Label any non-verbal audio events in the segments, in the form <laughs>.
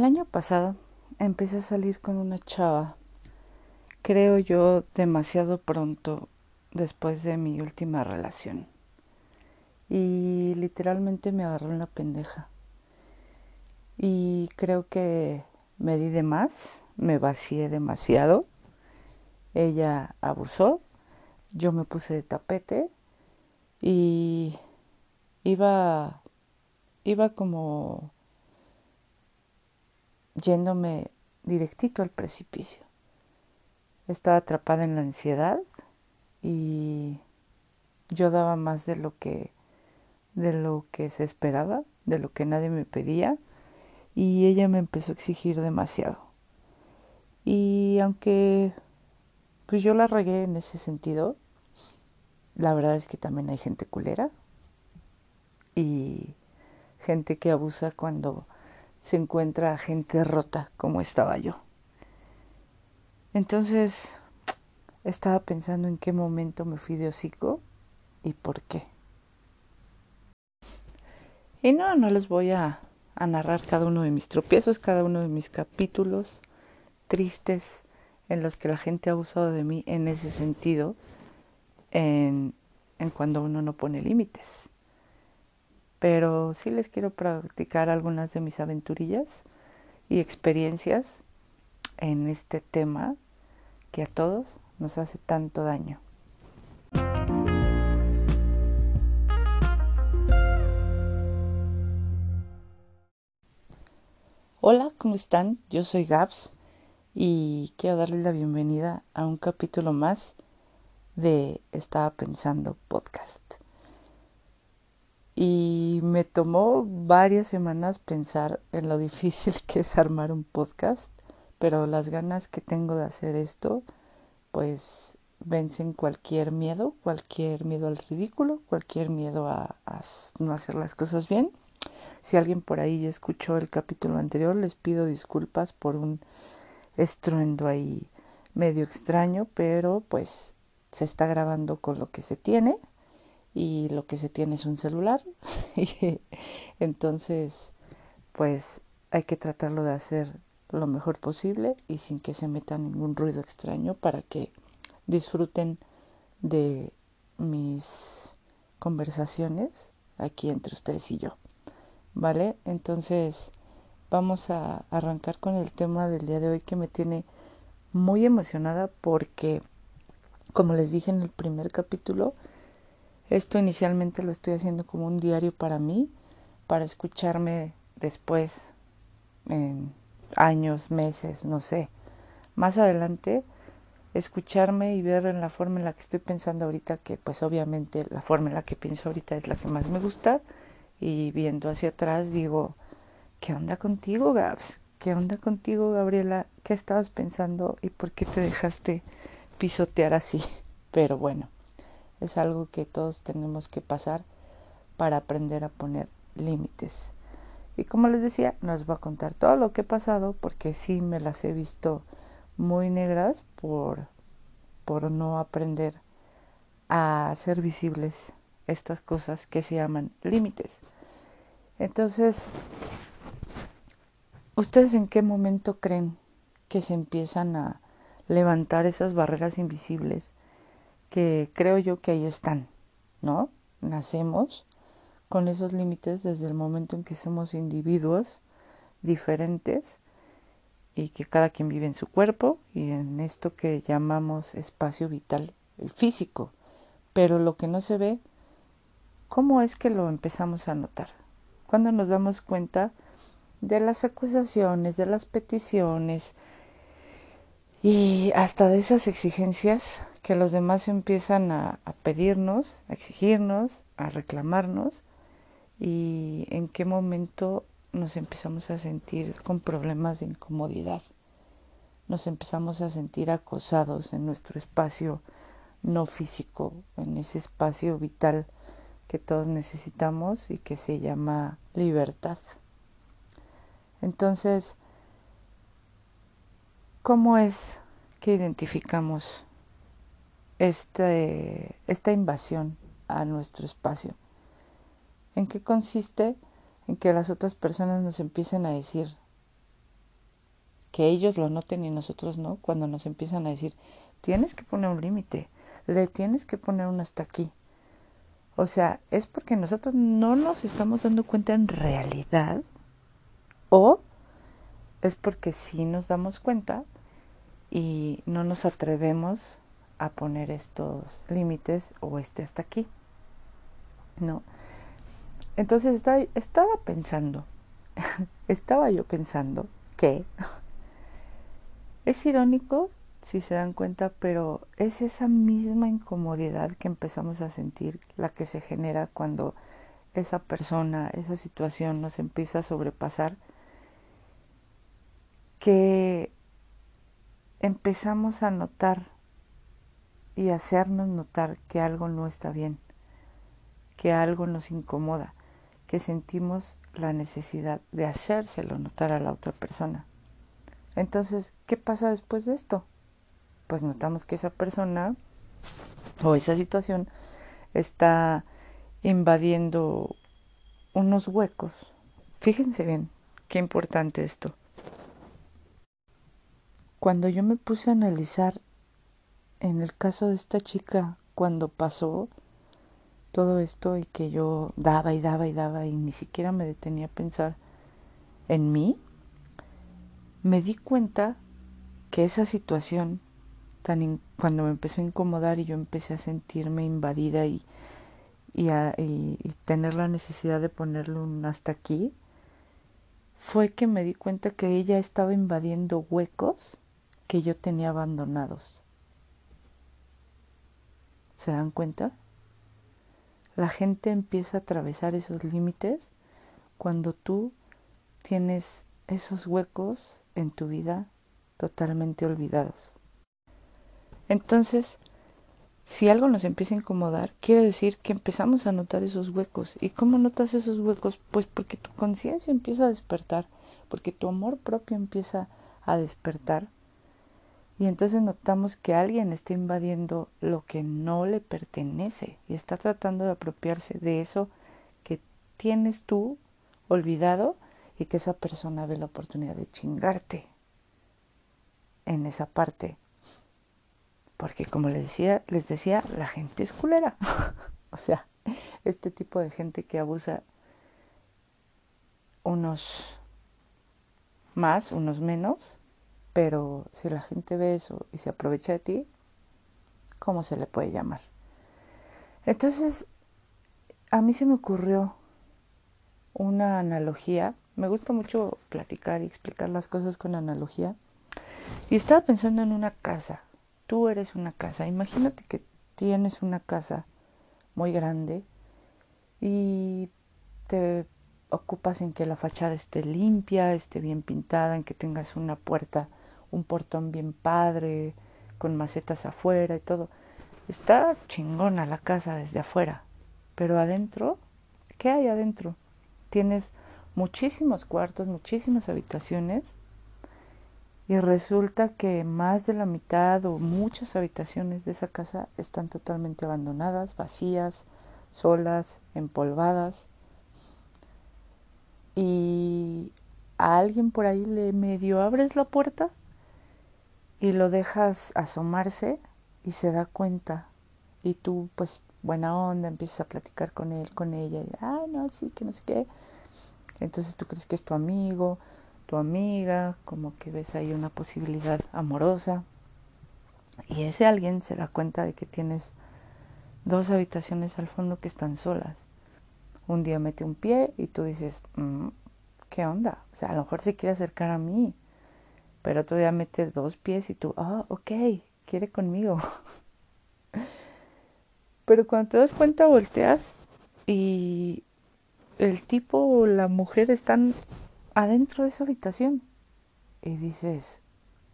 El año pasado empecé a salir con una chava, creo yo demasiado pronto después de mi última relación. Y literalmente me agarró en la pendeja. Y creo que me di de más, me vacié demasiado. Ella abusó, yo me puse de tapete y iba iba como yéndome directito al precipicio. Estaba atrapada en la ansiedad y yo daba más de lo que de lo que se esperaba, de lo que nadie me pedía y ella me empezó a exigir demasiado. Y aunque pues yo la regué en ese sentido, la verdad es que también hay gente culera y gente que abusa cuando se encuentra gente rota como estaba yo. Entonces estaba pensando en qué momento me fui de hocico y por qué. Y no, no les voy a, narrar cada uno de mis tropiezos, cada uno de mis capítulos tristes en los que la gente ha abusado de mí en ese sentido, en, en cuando uno no pone límites pero sí les quiero practicar algunas de mis aventurillas y experiencias en este tema que a todos nos hace tanto daño. Hola, ¿cómo están? Yo soy Gabs y quiero darles la bienvenida a un capítulo más de Estaba Pensando Podcast. Y me tomó varias semanas pensar en lo <laughs> difícil que es armar un podcast, pero las ganas que tengo de hacer esto, pues vencen cualquier miedo, cualquier miedo al ridículo, cualquier miedo a, no hacer las cosas bien. Si alguien por ahí ya escuchó el capítulo anterior, les pido disculpas por un estruendo ahí medio extraño, pero pues se está grabando con lo que se tiene y lo que se tiene es un celular. <laughs> Entonces, pues hay que tratarlo de hacer lo mejor posible y sin que se meta ningún ruido extraño para que disfruten de mis conversaciones aquí entre ustedes y yo. ¿Vale? Entonces, vamos a arrancar con el tema del día de hoy que me tiene muy emocionada porque, como les dije en el primer capítulo, esto inicialmente lo estoy haciendo como un diario para mí, para escucharme después, en años, meses, no sé. Más adelante, escucharme y ver en la forma en la que estoy pensando ahorita, que pues obviamente la forma en la que pienso ahorita es la que más me gusta, y viendo hacia atrás digo, ¿qué onda contigo, Gabs? ¿Qué onda contigo, Gabriela? ¿Qué estabas pensando y por qué te dejaste pisotear así? Pero bueno es algo que todos tenemos que pasar para aprender a poner límites. Y como les decía, no les voy a contar todo lo que he pasado porque sí me las he visto muy negras por, por no aprender a hacer visibles estas cosas que se llaman límites. Entonces, ¿ustedes en qué momento creen que se empiezan a levantar esas barreras invisibles que creo yo que ahí están, ¿no? Nacemos con esos límites desde el momento en que somos individuos diferentes y que cada quien vive en su cuerpo y en esto que llamamos espacio vital, el físico. Pero lo que no se ve, ¿cómo es que lo empezamos a notar? Cuando nos damos cuenta de las acusaciones, de las peticiones, y hasta de esas exigencias que los demás empiezan a, pedirnos, a exigirnos, a reclamarnos y en qué momento nos empezamos a sentir con problemas de incomodidad, nos empezamos a sentir acosados en nuestro espacio no físico, en ese espacio vital que todos necesitamos y que se llama libertad. Entonces, ¿Cómo es que identificamos este, esta invasión a nuestro espacio? ¿En qué consiste? En que las otras personas nos empiecen a decir, que ellos lo noten y nosotros no, cuando nos empiezan a decir, tienes que poner un límite, le tienes que poner un hasta aquí. O sea, es porque nosotros no nos estamos dando cuenta en realidad o es porque sí nos damos cuenta y no nos atrevemos a poner estos límites o este hasta aquí. ¿No? Entonces estaba, estaba pensando, <laughs> estaba yo pensando que <laughs> es irónico si se dan cuenta, pero es esa misma incomodidad que empezamos a sentir la que se genera cuando esa persona, esa situación nos empieza a sobrepasar, que empezamos a notar y hacernos notar que algo no está bien, que algo nos incomoda, que sentimos la necesidad de hacérselo notar a la otra persona. Entonces, ¿qué pasa después de esto? Pues notamos que esa persona o esa situación está invadiendo unos huecos. Fíjense bien, qué importante esto. Cuando yo me puse a analizar en el caso de esta chica, cuando pasó todo esto y que yo daba y daba y daba y ni siquiera me detenía a pensar en mí, me di cuenta que esa situación, tan cuando me empezó a incomodar y yo empecé a sentirme invadida y, y, a, y, tener la necesidad de ponerle un hasta aquí, fue que me di cuenta que ella estaba invadiendo huecos que yo tenía abandonados. ¿Se dan cuenta? La gente empieza a atravesar esos límites cuando tú tienes esos huecos en tu vida totalmente olvidados. Entonces, si algo nos empieza a incomodar, quiere decir que empezamos a notar esos huecos. ¿Y cómo notas esos huecos? Pues porque tu conciencia empieza a despertar, porque tu amor propio empieza a despertar. Y entonces notamos que alguien está invadiendo lo que no le pertenece y está tratando de apropiarse de eso que tienes tú olvidado y que esa persona ve la oportunidad de chingarte en esa parte. Porque como les decía, les decía, la gente es culera. <laughs> o sea, este tipo de gente que abusa unos más, unos menos, pero si la gente ve eso y se aprovecha de ti, ¿cómo se le puede llamar? Entonces, a mí se me ocurrió una analogía me gusta mucho platicar y explicar las cosas con analogía. Y estaba pensando en una casa. Tú eres una casa. Imagínate que tienes una casa muy grande y te ocupas en que la fachada esté limpia, esté bien pintada, en que tengas una puerta, un portón bien padre, con macetas afuera y todo. Está chingona la casa desde afuera, pero adentro, ¿qué hay adentro? Tienes muchísimos cuartos, muchísimas habitaciones y resulta que más de la mitad o muchas habitaciones de esa casa están totalmente abandonadas, vacías, solas, empolvadas. Y a alguien por ahí le medio abres la puerta y lo dejas asomarse y se da cuenta. Y tú, pues, buena onda, empiezas a platicar con él, con ella. Y, ah, no, sí, que no sé qué. Entonces tú crees que es tu amigo, tu amiga, como que ves ahí una posibilidad amorosa. Y ese alguien se da cuenta de que tienes dos habitaciones al fondo que están solas. Un día mete un pie y tú dices, mm, ¿qué onda? O sea, a lo mejor se quiere acercar a mí. Pero otro día mete dos pies y tú, ah, ok, quiere conmigo. <laughs> Pero cuando te das cuenta volteas y el tipo o la mujer están adentro de esa habitación. Y dices,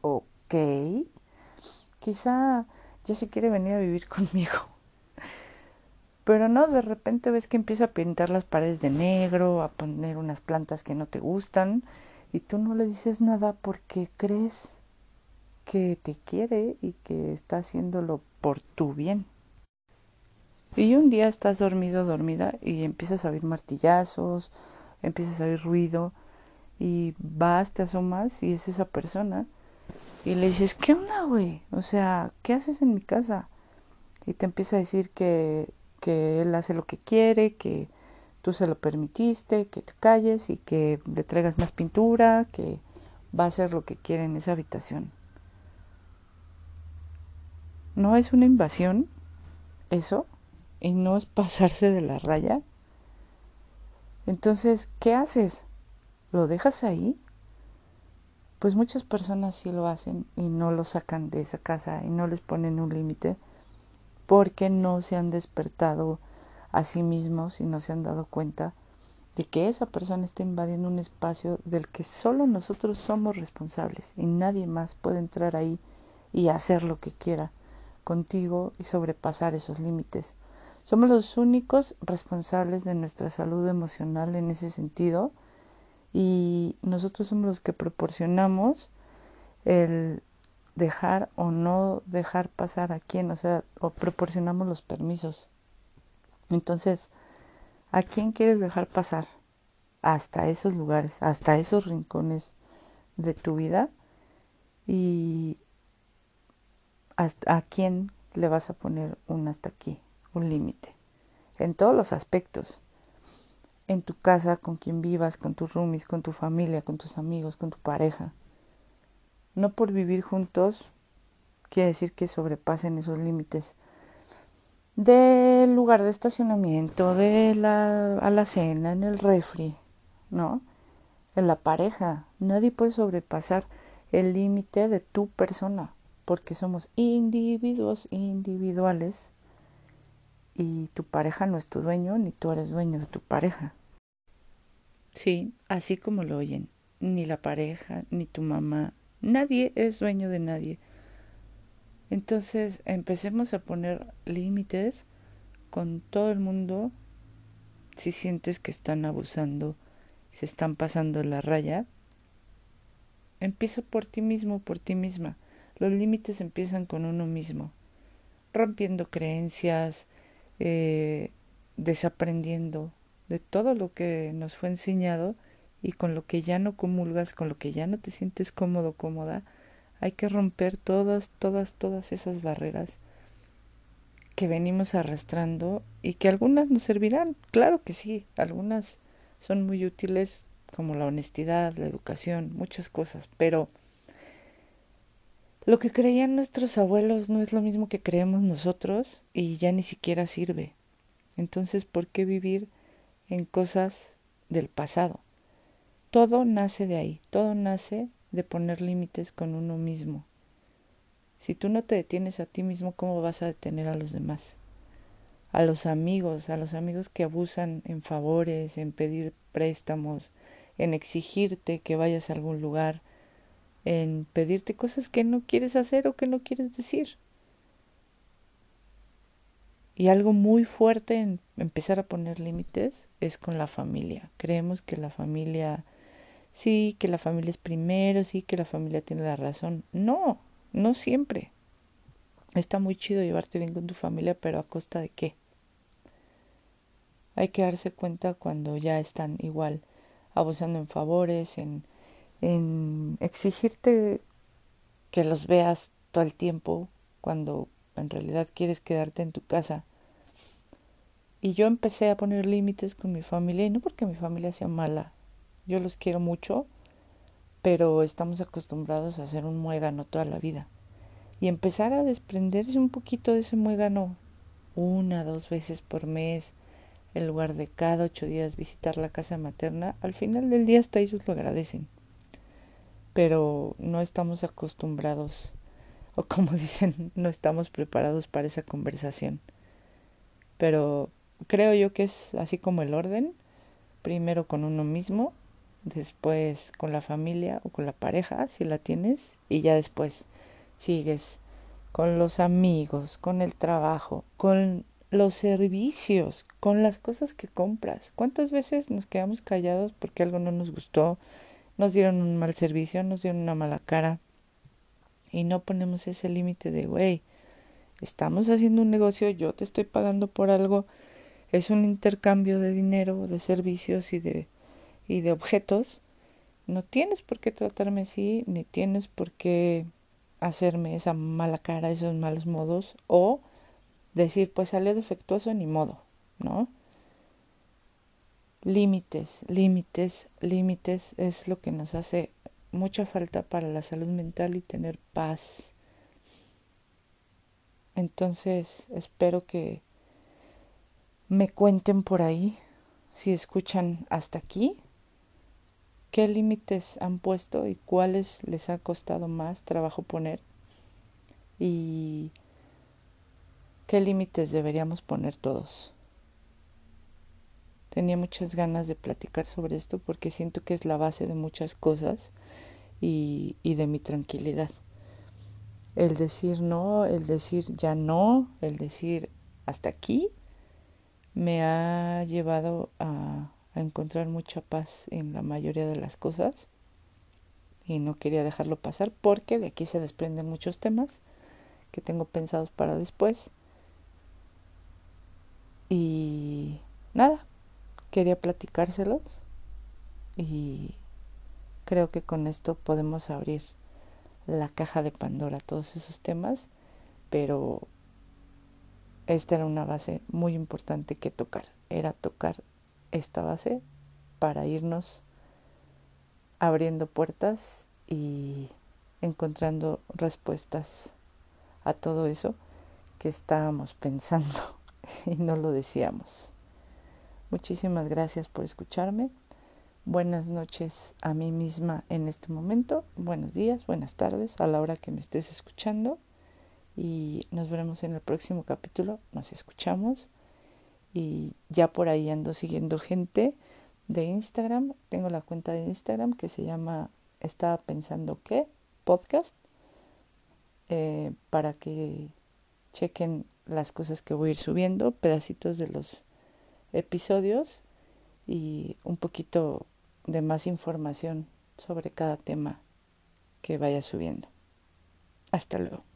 ok, quizá ya se quiere venir a vivir <laughs> conmigo. Pero no, de repente ves que empieza a pintar las paredes de negro, a poner unas plantas que no te gustan, y tú no le dices nada porque crees que te quiere y que está haciéndolo por tu bien. Y un día estás dormido, dormida, y empiezas a oír martillazos, empiezas a oír ruido, y vas, te asomas y es esa persona y le dices, ¿qué onda, güey? O sea, ¿qué haces en mi casa? Y te empieza a decir que, que él hace lo que quiere, que tú se lo permitiste, que te calles y que le traigas más pintura, que va a hacer lo que quiere en esa habitación. No es una invasión, eso, y no es pasarse de la raya. Entonces, ¿qué haces? ¿Lo dejas ahí? Pues muchas personas sí lo hacen y no lo sacan de esa casa y no les ponen un límite porque no se han despertado a sí mismos y no se han dado cuenta de que esa persona está invadiendo un espacio del que solo nosotros somos responsables y nadie más puede entrar ahí y hacer lo que quiera contigo y sobrepasar esos límites. Somos los únicos responsables de nuestra salud emocional en ese sentido y nosotros somos los que proporcionamos el dejar o no dejar pasar a quién, o sea, o proporcionamos los permisos. Entonces, ¿a quién quieres dejar pasar? Hasta esos lugares, hasta esos rincones de tu vida y a quién le vas a poner un hasta aquí, un límite, en todos los aspectos en tu casa, con quien vivas, con tus roomies, con tu familia, con tus amigos, con tu pareja. No por vivir juntos quiere decir que sobrepasen esos límites del lugar de estacionamiento, de la alacena, en el refri, ¿no? En la pareja. Nadie puede sobrepasar el límite de tu persona, porque somos individuos individuales y tu pareja no es tu dueño ni tú eres dueño de tu pareja. Sí, así como lo oyen, ni la pareja, ni tu mamá, nadie es dueño de nadie. Entonces empecemos a poner límites con todo el mundo si sientes que están abusando, se están pasando la raya. Empieza por ti mismo, por ti misma. Los límites empiezan con uno mismo, rompiendo creencias, eh, desaprendiendo de todo lo que nos fue enseñado y con lo que ya no comulgas, con lo que ya no te sientes cómodo, cómoda, hay que romper todas, todas, todas esas barreras que venimos arrastrando y que algunas nos servirán, claro que sí, algunas son muy útiles como la honestidad, la educación, muchas cosas, pero lo que creían nuestros abuelos no es lo mismo que creemos nosotros y ya ni siquiera sirve. Entonces, ¿por qué vivir en cosas del pasado? Todo nace de ahí, todo nace de poner límites con uno mismo. Si tú no te detienes a ti mismo, ¿cómo vas a detener a los demás? A los amigos, a los amigos que abusan en favores, en pedir préstamos, en exigirte que vayas a algún lugar, en pedirte cosas que no quieres hacer o que no quieres decir. Y algo muy fuerte en empezar a poner límites es con la familia. Creemos que la familia, sí, que la familia es primero, sí, que la familia tiene la razón. No, no siempre. Está muy chido llevarte bien con tu familia, pero a costa de qué? Hay que darse cuenta cuando ya están igual abusando en favores, en en exigirte que los veas todo el tiempo cuando en realidad quieres quedarte en tu casa. Y yo empecé a poner límites con mi familia y no porque mi familia sea mala, yo los quiero mucho, pero estamos acostumbrados a hacer un muégano toda la vida. Y empezar a desprenderse un poquito de ese muégano una, dos veces por mes, en lugar de cada ocho días visitar la casa materna, al final del día hasta ellos lo agradecen pero no estamos acostumbrados o <laughs> como dicen, no estamos preparados para esa conversación. Pero creo yo que es así como el orden, primero con uno mismo, después con la familia o con la pareja, si la tienes, y ya después sigues con los amigos, con el trabajo, con los servicios, con las cosas que compras. ¿Cuántas veces nos quedamos callados porque algo no nos gustó, nos dieron un mal servicio, nos dieron una mala cara y no ponemos ese límite de, güey, estamos haciendo un negocio, yo te estoy pagando por algo, es un intercambio de dinero, de servicios y de, y de objetos no tienes por qué tratarme así, ni tienes por qué hacerme esa mala cara, esos malos modos, o decir, pues salió defectuoso, ni modo, ¿no? Límites, límites, límites es lo que nos hace mucha falta para la salud mental y tener paz. Entonces, espero que me cuenten por ahí, si escuchan hasta aquí, qué límites han puesto y cuáles les ha costado más trabajo poner y qué límites deberíamos poner todos. Tenía muchas ganas de platicar sobre esto porque siento que es la base de muchas cosas y, y de mi tranquilidad. El decir no, el decir ya no, el decir hasta aquí, me ha llevado a, a encontrar mucha paz en la mayoría de las cosas. Y no quería dejarlo pasar porque de aquí se desprenden muchos temas que tengo pensados para después. Y nada, quería platicárselos y creo que con esto podemos abrir la caja de Pandora, todos esos temas, pero esta era una base muy importante que tocar, era tocar esta base para irnos abriendo puertas y encontrando respuestas a todo eso que estábamos pensando <laughs> y no lo decíamos. Muchísimas gracias por escucharme. Buenas noches a mí misma en este momento. Buenos días, buenas tardes a la hora que me estés escuchando. Y nos veremos en el próximo capítulo. Nos escuchamos. Y ya por ahí ando siguiendo gente de Instagram. Tengo la cuenta de Instagram que se llama Estaba pensando que podcast. Eh, para que chequen las cosas que voy a ir subiendo, pedacitos de los episodios y un poquito de más información sobre cada tema que vaya subiendo. Hasta luego.